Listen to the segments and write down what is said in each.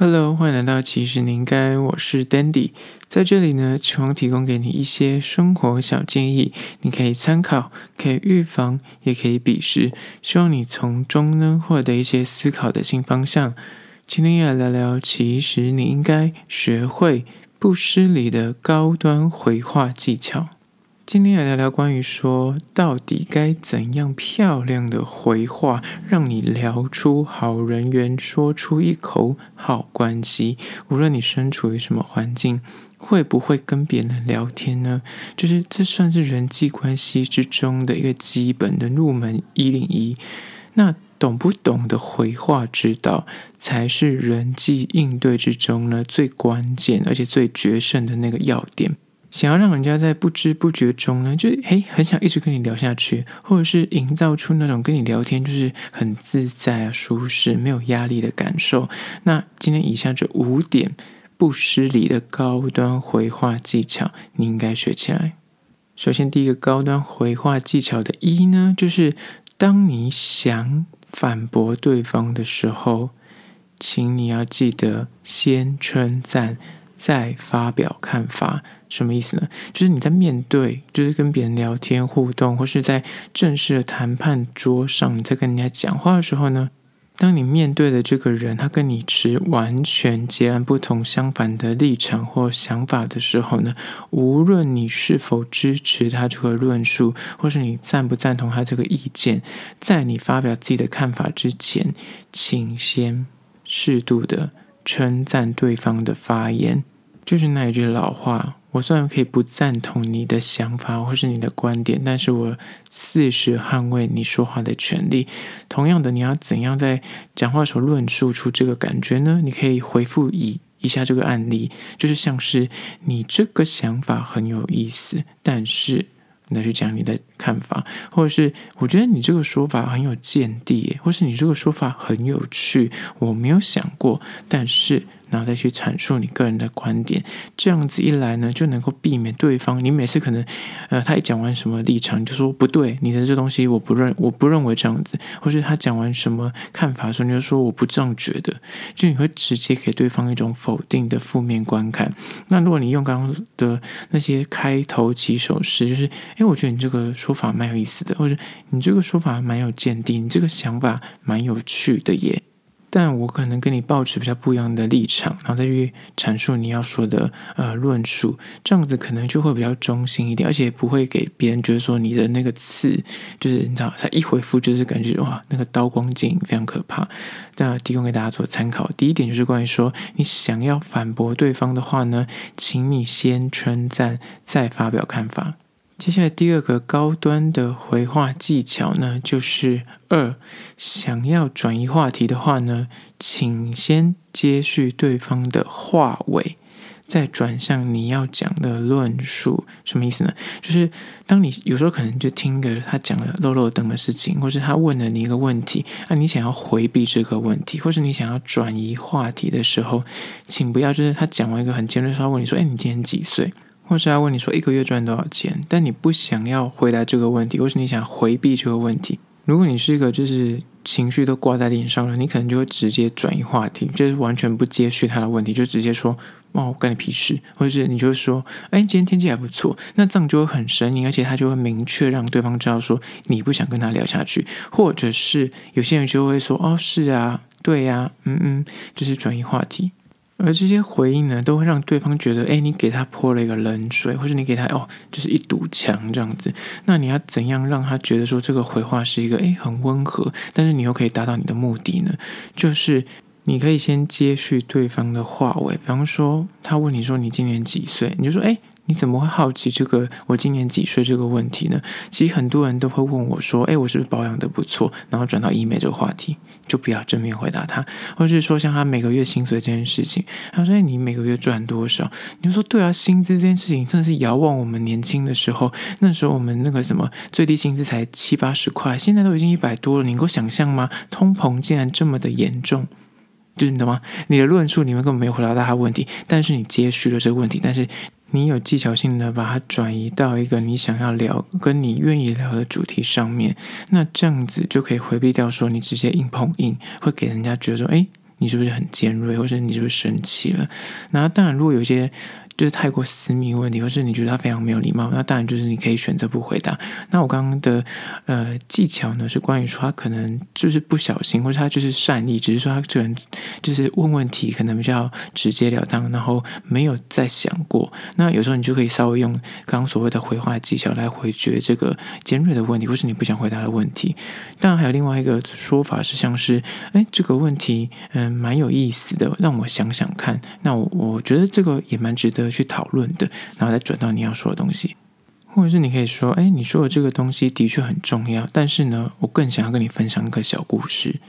Hello，欢迎来到其实你应该，我是 Dandy，在这里呢，希望提供给你一些生活小建议，你可以参考，可以预防，也可以比视，希望你从中呢获得一些思考的新方向。今天要来聊聊，其实你应该学会不失礼的高端回话技巧。今天来聊聊关于说，到底该怎样漂亮的回话，让你聊出好人缘，说出一口好关系。无论你身处于什么环境，会不会跟别人聊天呢？就是这算是人际关系之中的一个基本的入门一零一。那懂不懂得回话之道，才是人际应对之中呢最关键而且最决胜的那个要点。想要让人家在不知不觉中呢，就诶很想一直跟你聊下去，或者是营造出那种跟你聊天就是很自在啊、舒适、没有压力的感受。那今天以下这五点不失礼的高端回话技巧，你应该学起来。首先，第一个高端回话技巧的一呢，就是当你想反驳对方的时候，请你要记得先称赞。再发表看法，什么意思呢？就是你在面对，就是跟别人聊天互动，或是在正式的谈判桌上，你在跟人家讲话的时候呢，当你面对的这个人，他跟你持完全截然不同、相反的立场或想法的时候呢，无论你是否支持他这个论述，或是你赞不赞同他这个意见，在你发表自己的看法之前，请先适度的。称赞对方的发言，就是那一句老话。我虽然可以不赞同你的想法或是你的观点，但是我誓死捍卫你说话的权利。同样的，你要怎样在讲话的时候论述出这个感觉呢？你可以回复以以下这个案例，就是像是你这个想法很有意思，但是。那去讲你的看法，或者是我觉得你这个说法很有见地，或是你这个说法很有趣，我没有想过，但是。然后再去阐述你个人的观点，这样子一来呢，就能够避免对方。你每次可能，呃，他一讲完什么立场，你就说不对，你的这东西我不认，我不认为这样子。或是他讲完什么看法的时候，你就说我不这样觉得，就你会直接给对方一种否定的负面观看。那如果你用刚刚的那些开头起手式，就是，哎，我觉得你这个说法蛮有意思的，或者你这个说法蛮有见地，你这个想法蛮有趣的耶。但我可能跟你抱持比较不一样的立场，然后再去阐述你要说的呃论述，这样子可能就会比较中性一点，而且不会给别人觉得说你的那个刺就是你知道，他一回复就是感觉哇那个刀光剑影非常可怕。那提供给大家做参考。第一点就是关于说你想要反驳对方的话呢，请你先称赞，再发表看法。接下来第二个高端的回话技巧呢，就是二，想要转移话题的话呢，请先接续对方的话尾，再转向你要讲的论述。什么意思呢？就是当你有时候可能就听个他讲了漏漏等的事情，或是他问了你一个问题，那你想要回避这个问题，或是你想要转移话题的时候，请不要就是他讲完一个很尖锐的话，问你说：“哎，你今年几岁？”或是要问你说一个月赚多少钱，但你不想要回答这个问题，或是你想回避这个问题。如果你是一个就是情绪都挂在脸上了，你可能就会直接转移话题，就是完全不接续他的问题，就直接说哦，关你屁事，或者是你就说哎，今天天气还不错，那这样就会很生硬，而且他就会明确让对方知道说你不想跟他聊下去，或者是有些人就会说哦，是啊，对呀、嗯嗯，就是转移话题。而这些回应呢，都会让对方觉得，哎，你给他泼了一个冷水，或者你给他哦，就是一堵墙这样子。那你要怎样让他觉得说这个回话是一个哎很温和，但是你又可以达到你的目的呢？就是你可以先接续对方的话尾，比方说他问你说你今年几岁，你就说哎。你怎么会好奇这个我今年几岁这个问题呢？其实很多人都会问我说：“哎，我是不是保养得不错？”然后转到医美这个话题，就不要正面回答他，或者是说像他每个月薪水这件事情，他说：“哎，你每个月赚多少？”你就说：“对啊，薪资这件事情真的是遥望我们年轻的时候，那时候我们那个什么最低薪资才七八十块，现在都已经一百多了，你能够想象吗？通膨竟然这么的严重，就是你懂吗？你的论述里面根本没有回答到他问题，但是你接续了这个问题，但是。你有技巧性的把它转移到一个你想要聊、跟你愿意聊的主题上面，那这样子就可以回避掉说你直接硬碰硬，会给人家觉得说，哎，你是不是很尖锐，或者你是不是生气了？那当然，如果有些。就是太过私密问题，或是你觉得他非常没有礼貌，那当然就是你可以选择不回答。那我刚刚的呃技巧呢，是关于说他可能就是不小心，或者他就是善意，只是说他这人就是问问题可能比较直截了当，然后没有再想过。那有时候你就可以稍微用刚刚所谓的回话技巧来回绝这个尖锐的问题，或是你不想回答的问题。当然还有另外一个说法是，像是哎这个问题嗯蛮有意思的，让我想想看。那我我觉得这个也蛮值得。去讨论的，然后再转到你要说的东西，或者是你可以说：“哎，你说的这个东西的确很重要，但是呢，我更想要跟你分享一个小故事。”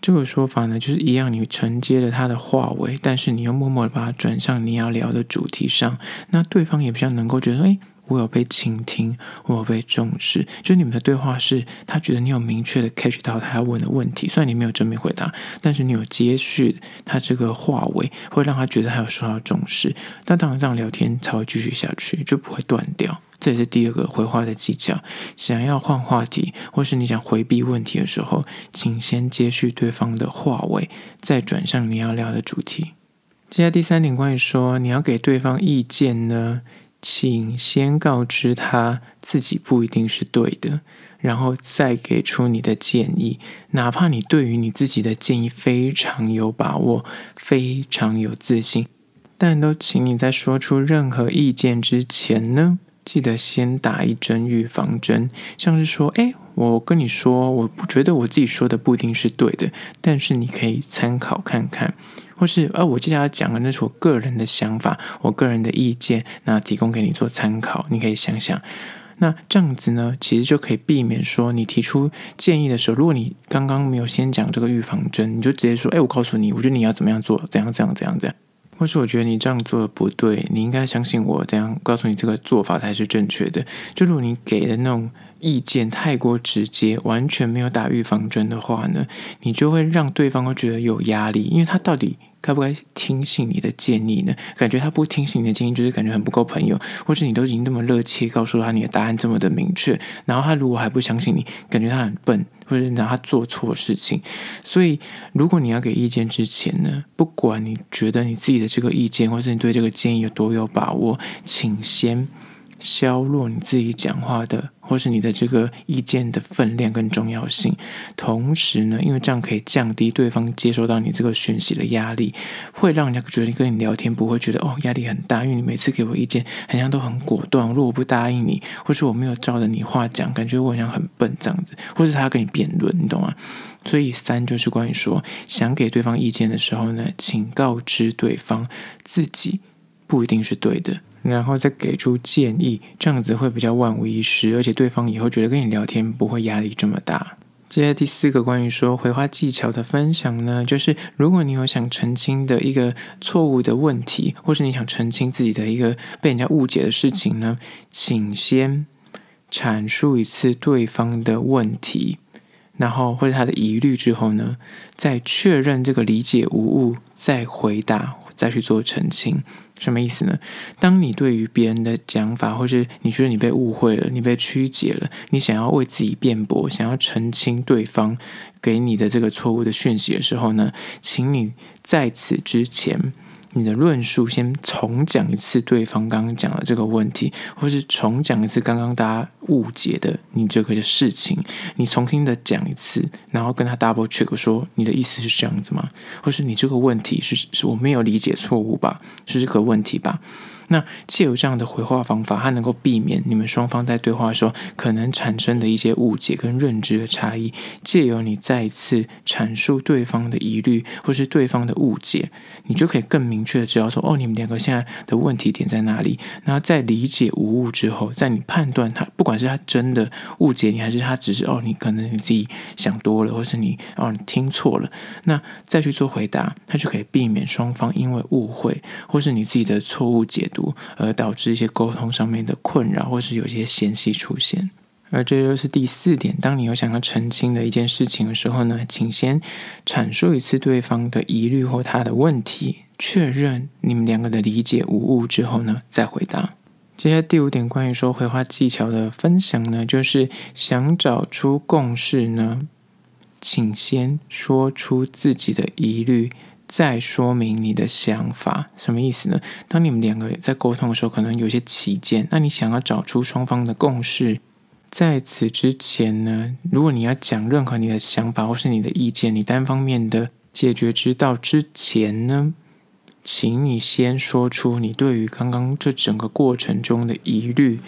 这个说法呢，就是一样，你承接了他的话尾，但是你又默默的把它转向你要聊的主题上，那对方也比较能够觉得：“哎。”我有被倾听，我有被重视。就你们的对话是，他觉得你有明确的 catch 到他要问的问题，虽然你没有正面回答，但是你有接续他这个话尾，会让他觉得他有受到重视。那当然，这样聊天才会继续下去，就不会断掉。这也是第二个回话的技巧。想要换话题，或是你想回避问题的时候，请先接续对方的话尾，再转向你要聊的主题。接下来第三点，关于说你要给对方意见呢？请先告知他自己不一定是对的，然后再给出你的建议。哪怕你对于你自己的建议非常有把握、非常有自信，但都请你在说出任何意见之前呢，记得先打一针预防针。像是说，哎，我跟你说，我不觉得我自己说的不一定是对的，但是你可以参考看看。或是，呃，我接下来讲的那是我个人的想法，我个人的意见，那提供给你做参考，你可以想想。那这样子呢，其实就可以避免说你提出建议的时候，如果你刚刚没有先讲这个预防针，你就直接说，哎，我告诉你，我觉得你要怎么样做，怎样怎样怎样怎样。或是我觉得你这样做的不对，你应该相信我，这样告诉你这个做法才是正确的。就如果你给的那种意见太过直接，完全没有打预防针的话呢，你就会让对方都觉得有压力，因为他到底。该不该听信你的建议呢？感觉他不听信你的建议，就是感觉很不够朋友，或是你都已经那么热切告诉他你的答案这么的明确，然后他如果还不相信你，感觉他很笨，或者让他做错事情。所以，如果你要给意见之前呢，不管你觉得你自己的这个意见，或者你对这个建议有多有把握，请先。削弱你自己讲话的，或是你的这个意见的分量跟重要性。同时呢，因为这样可以降低对方接收到你这个讯息的压力，会让人家觉得跟你聊天不会觉得哦压力很大，因为你每次给我意见，好像都很果断。如果我不答应你，或是我没有照着你话讲，感觉我好像很笨这样子，或是他跟你辩论，你懂吗？所以三就是关于说，想给对方意见的时候呢，请告知对方自己不一定是对的。然后再给出建议，这样子会比较万无一失，而且对方以后觉得跟你聊天不会压力这么大。接下来第四个关于说回话技巧的分享呢，就是如果你有想澄清的一个错误的问题，或是你想澄清自己的一个被人家误解的事情呢，请先阐述一次对方的问题，然后或者他的疑虑之后呢，再确认这个理解无误，再回答，再去做澄清。什么意思呢？当你对于别人的讲法，或是你觉得你被误会了，你被曲解了，你想要为自己辩驳，想要澄清对方给你的这个错误的讯息的时候呢，请你在此之前。你的论述先重讲一次对方刚刚讲的这个问题，或是重讲一次刚刚大家误解的你这个事情，你重新的讲一次，然后跟他 double check 说你的意思是这样子吗？或是你这个问题是是我没有理解错误吧？是这个问题吧？那借由这样的回话方法，它能够避免你们双方在对话的时候可能产生的一些误解跟认知的差异。借由你再一次阐述对方的疑虑或是对方的误解，你就可以更明确的知道说，哦，你们两个现在的问题点在哪里。然后在理解无误之后，在你判断他不管是他真的误解你，还是他只是哦，你可能你自己想多了，或是你哦你听错了，那再去做回答，他就可以避免双方因为误会或是你自己的错误解读。而导致一些沟通上面的困扰，或是有一些嫌隙出现。而这就是第四点，当你有想要澄清的一件事情的时候呢，请先阐述一次对方的疑虑或他的问题，确认你们两个的理解无误之后呢，再回答。接下来第五点，关于说回话技巧的分享呢，就是想找出共识呢，请先说出自己的疑虑。再说明你的想法，什么意思呢？当你们两个在沟通的时候，可能有些起见，那你想要找出双方的共识。在此之前呢，如果你要讲任何你的想法或是你的意见，你单方面的解决之道之前呢，请你先说出你对于刚刚这整个过程中的疑虑，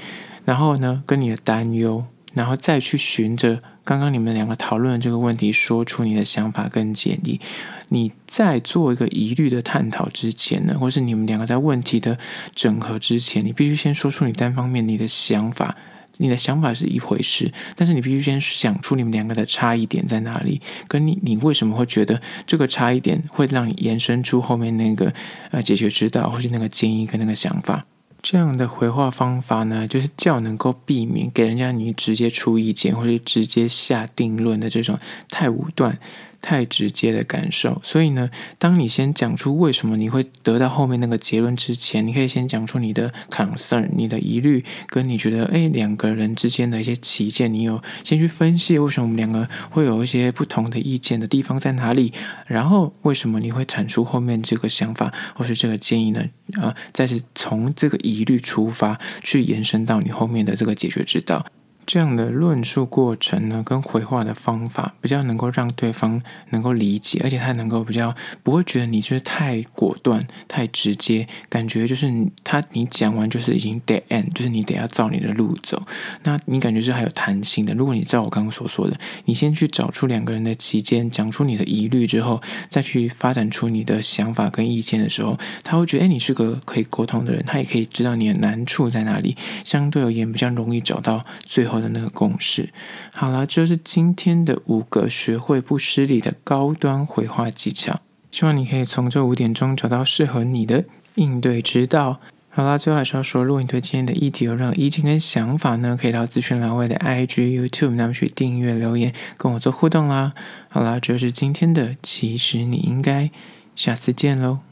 然后呢，跟你的担忧，然后再去循着刚刚你们两个讨论的这个问题，说出你的想法跟建议。你在做一个疑虑的探讨之前呢，或是你们两个在问题的整合之前，你必须先说出你单方面你的想法。你的想法是一回事，但是你必须先想出你们两个的差异点在哪里，跟你你为什么会觉得这个差异点会让你延伸出后面那个呃解决之道，或是那个建议跟那个想法。这样的回话方法呢，就是较能够避免给人家你直接出意见，或者直接下定论的这种太武断。太直接的感受，所以呢，当你先讲出为什么你会得到后面那个结论之前，你可以先讲出你的 concern、你的疑虑，跟你觉得哎两个人之间的一些歧见，你有先去分析为什么我们两个会有一些不同的意见的地方在哪里，然后为什么你会产出后面这个想法或是这个建议呢？啊、再是从这个疑虑出发去延伸到你后面的这个解决之道。这样的论述过程呢，跟回话的方法比较能够让对方能够理解，而且他能够比较不会觉得你就是太果断、太直接，感觉就是你他你讲完就是已经 dead end，就是你得要照你的路走。那你感觉是还有弹性的。如果你照我刚刚所说的，你先去找出两个人的期间，讲出你的疑虑之后，再去发展出你的想法跟意见的时候，他会觉得哎，你是个可以沟通的人，他也可以知道你的难处在哪里，相对而言比较容易找到最后的那个共识。好了，这就是今天的五个学会不失礼的高端回话技巧。希望你可以从这五点中找到适合你的应对之道。好啦，最后还是要说，如果你对今天的议题有任何意见跟想法呢，可以到资讯栏位的 IG、YouTube 那边去订阅留言，跟我做互动啦。好啦，这就是今天的，其实你应该下次见喽。